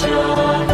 Mapanaya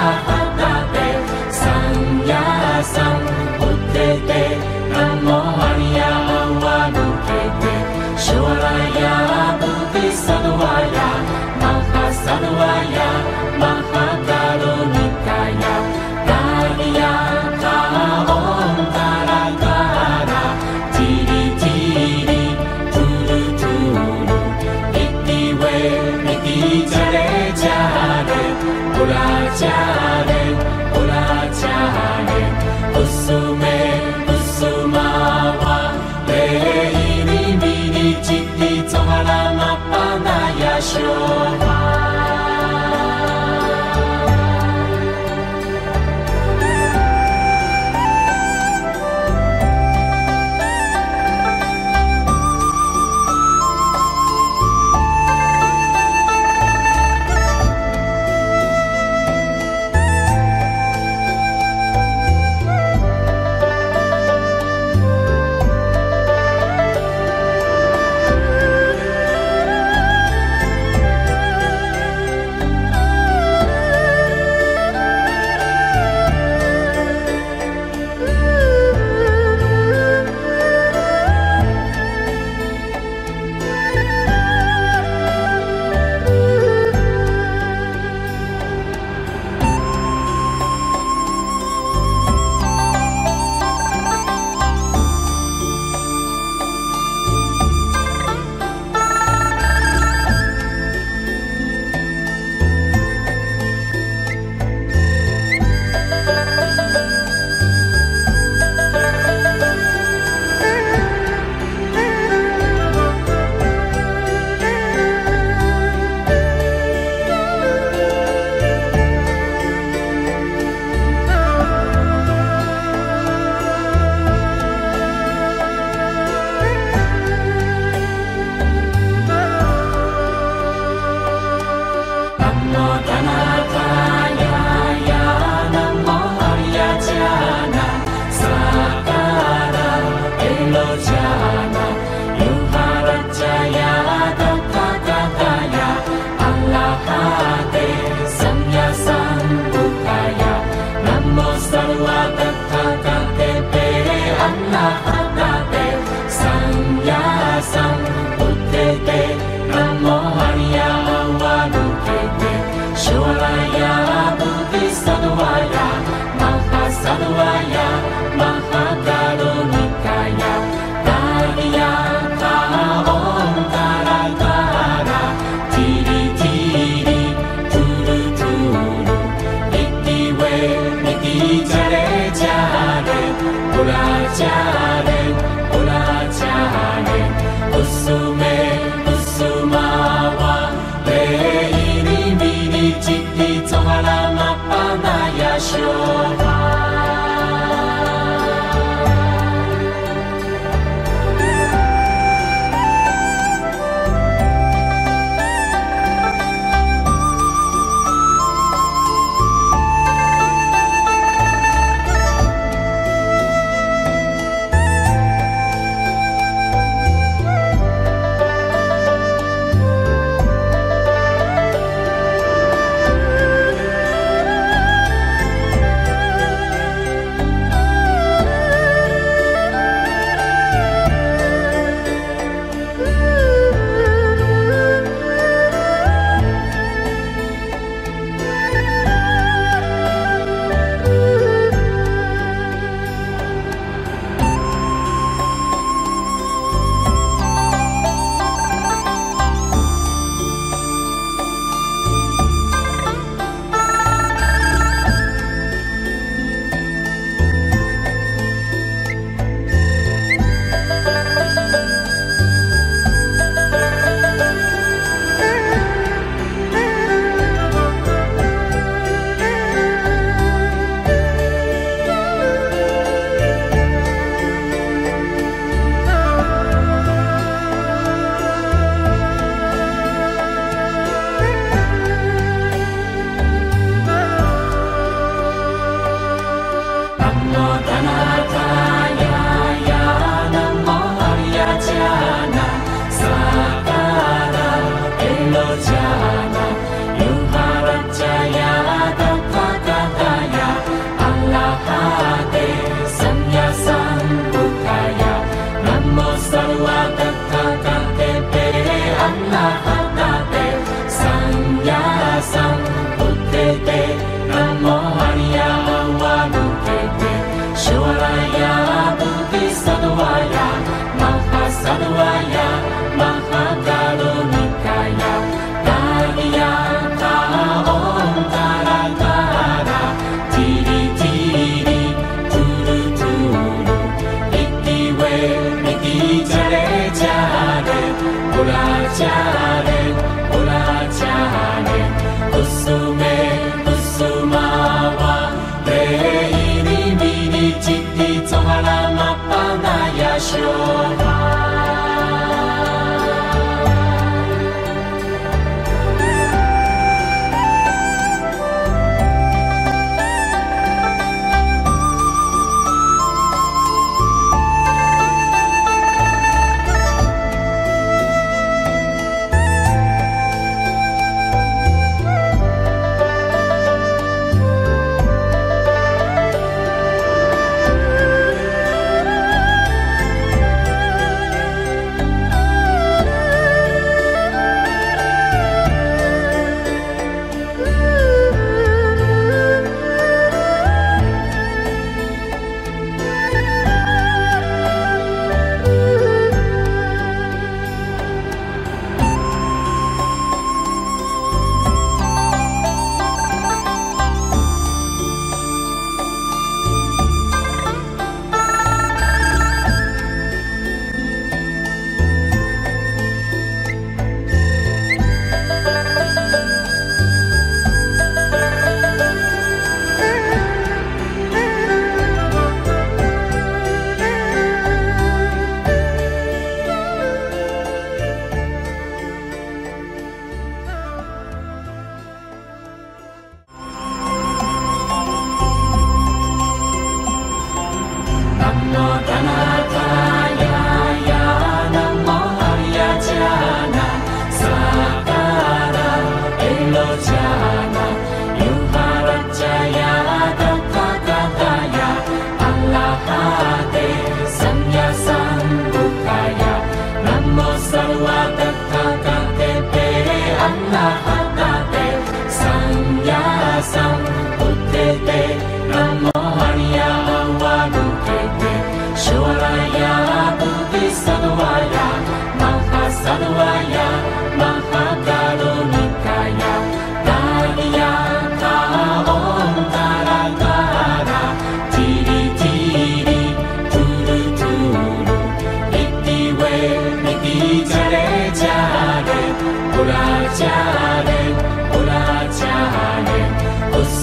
Mahatabe Sannyasam Buddhete Namo Arya Avanukete Shoraya Buddhi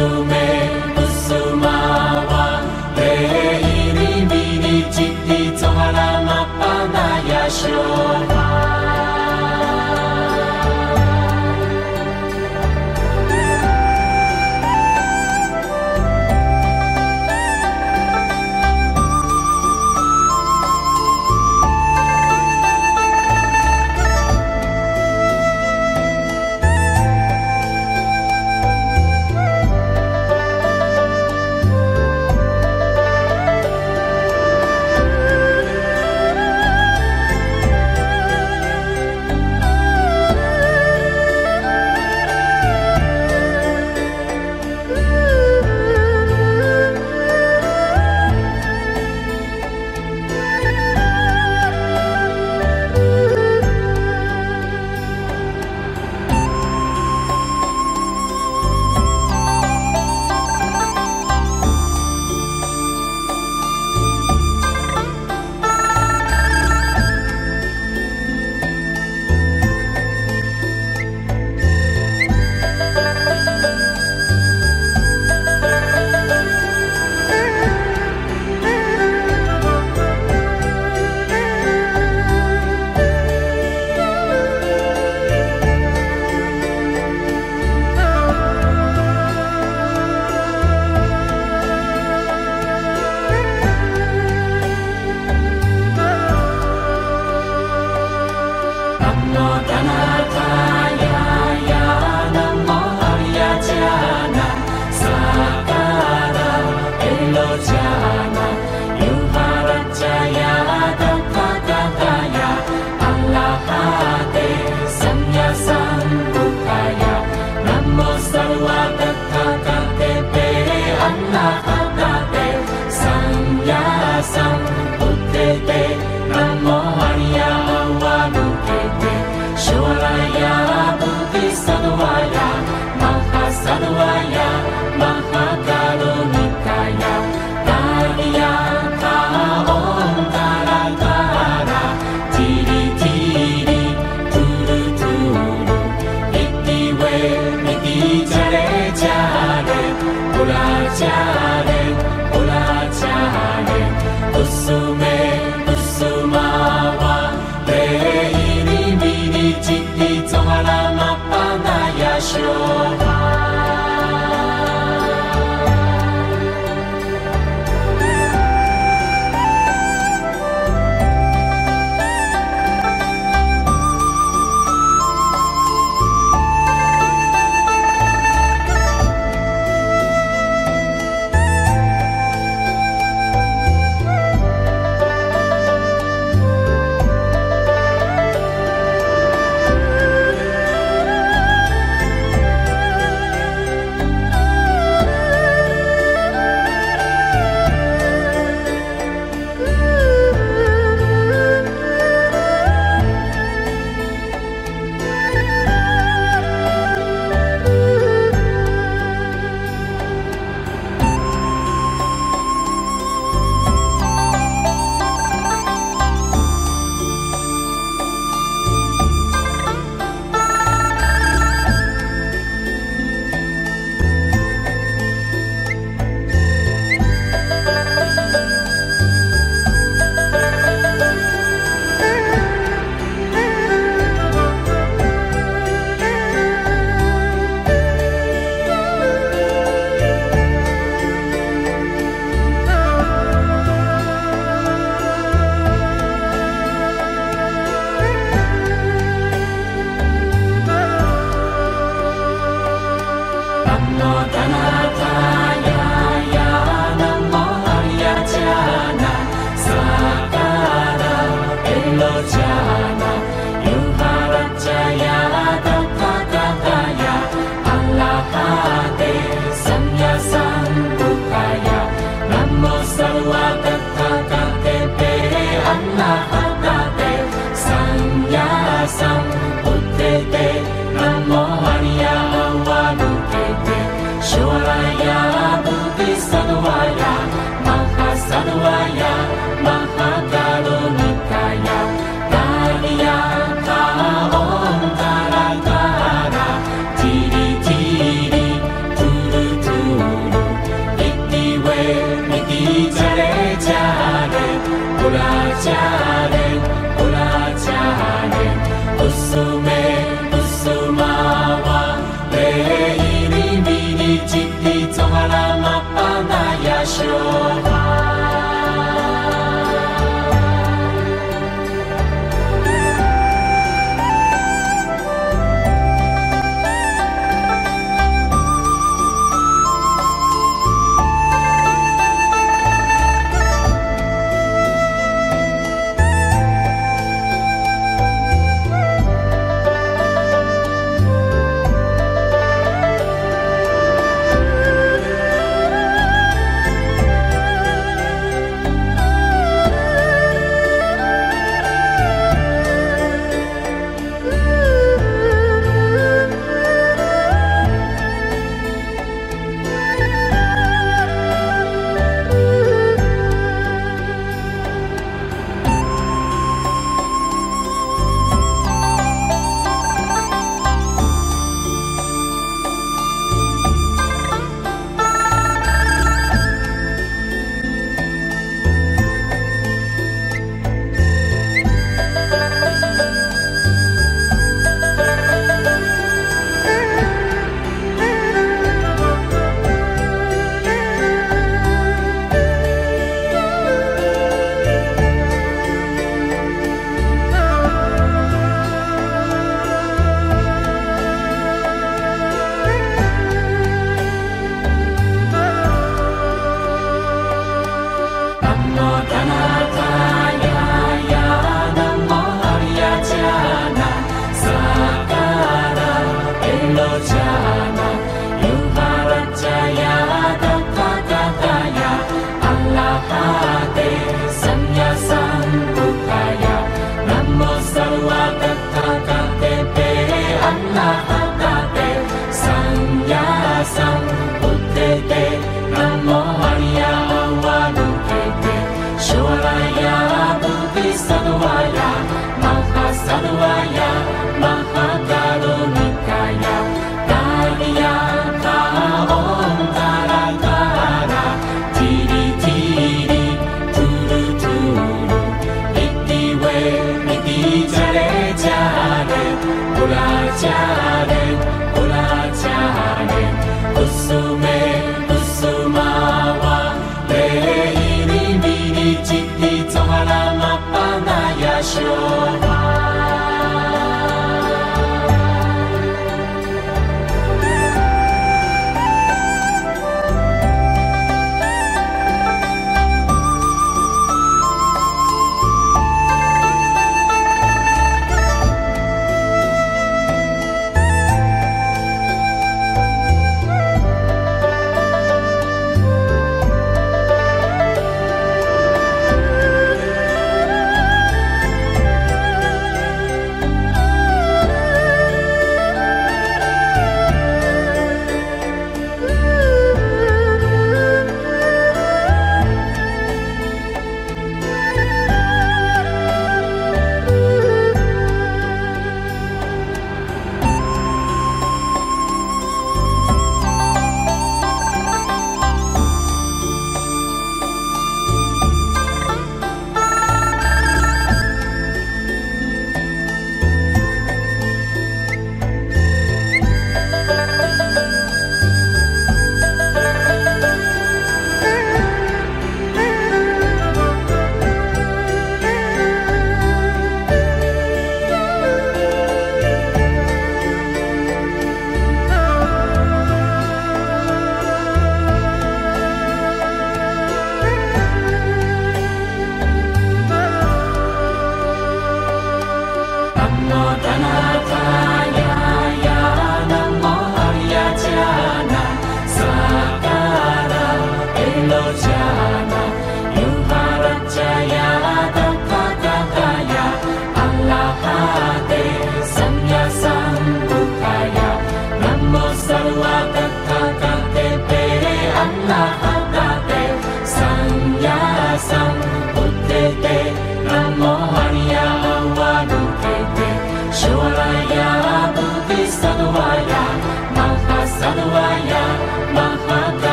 Usume Samya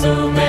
Tiri tiri,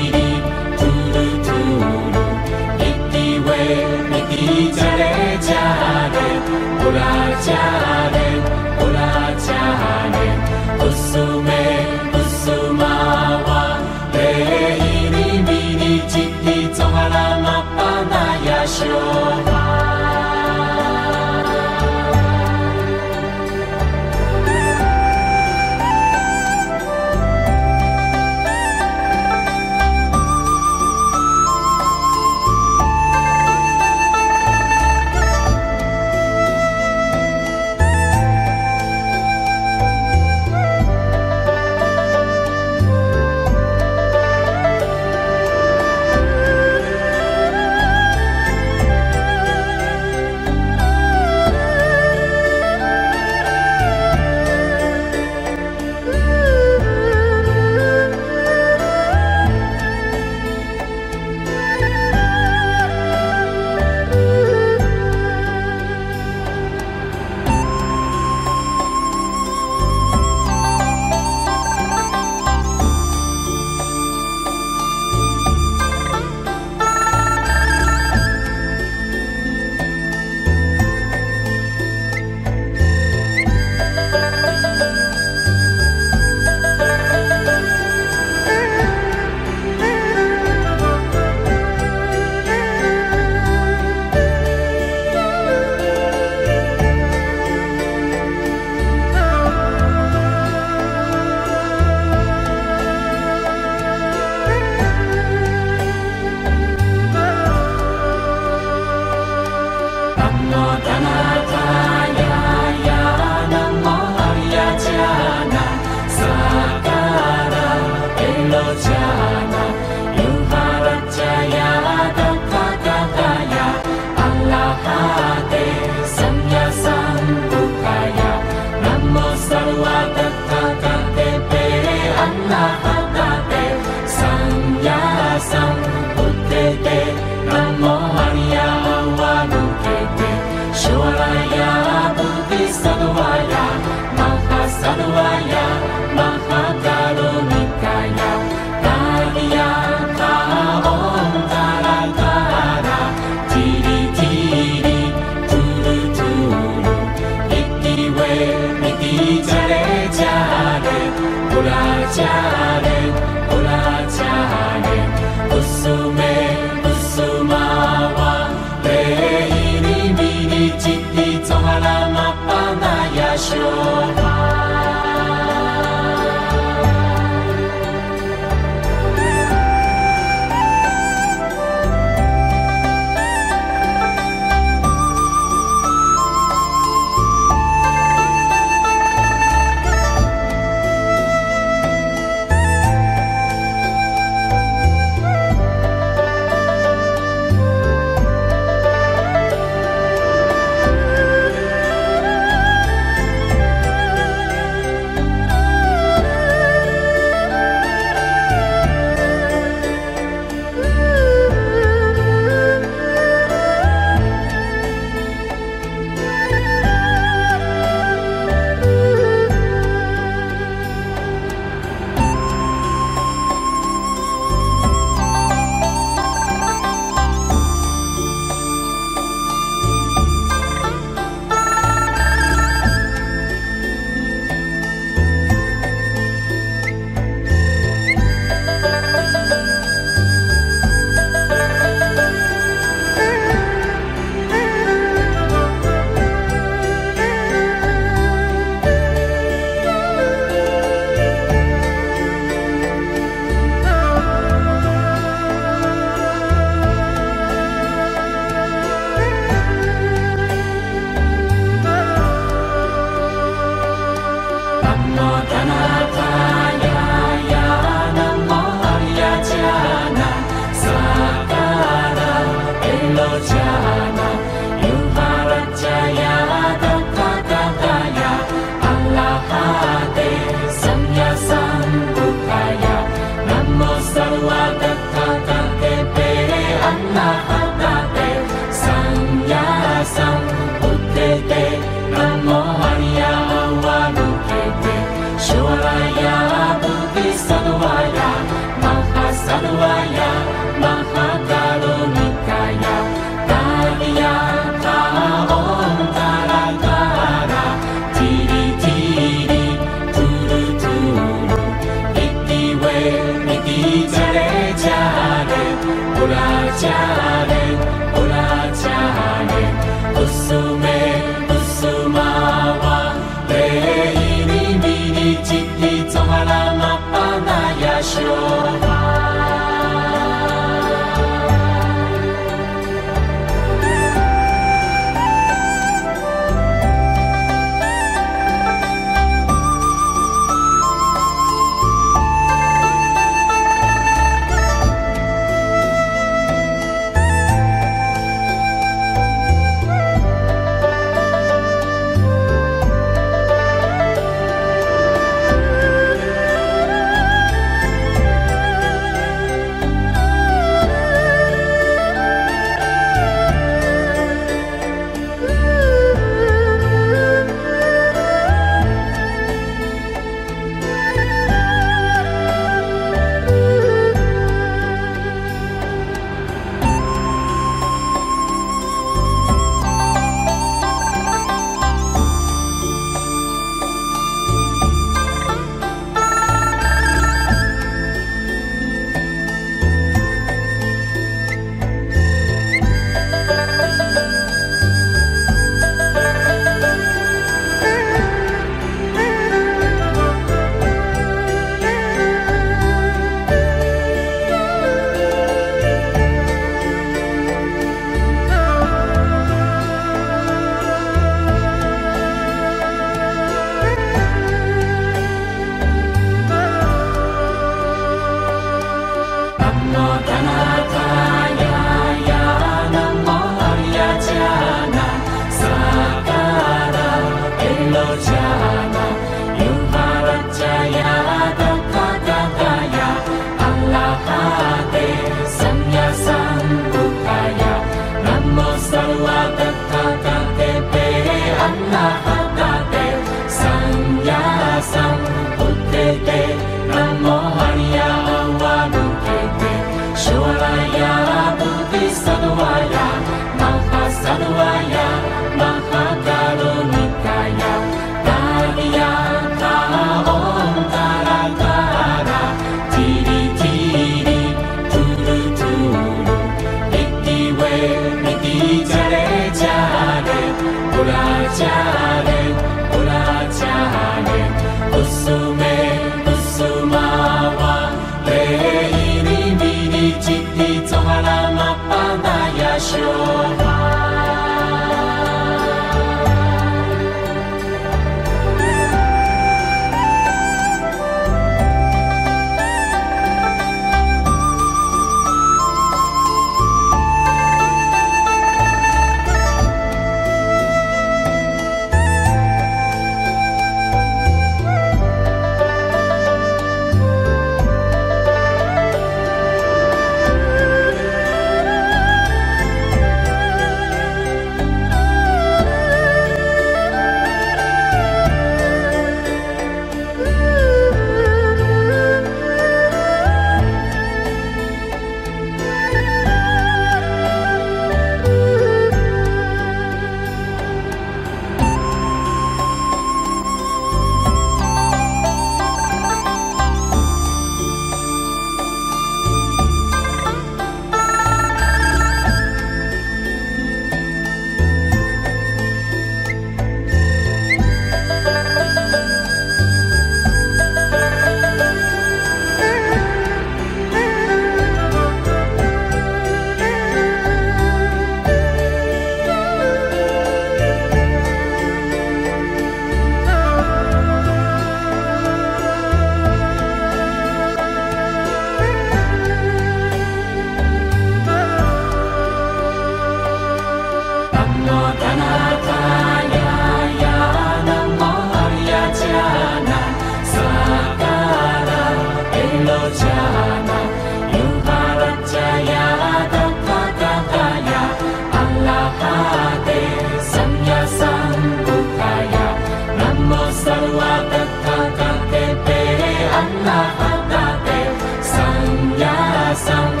la phát ta tê sang ya sang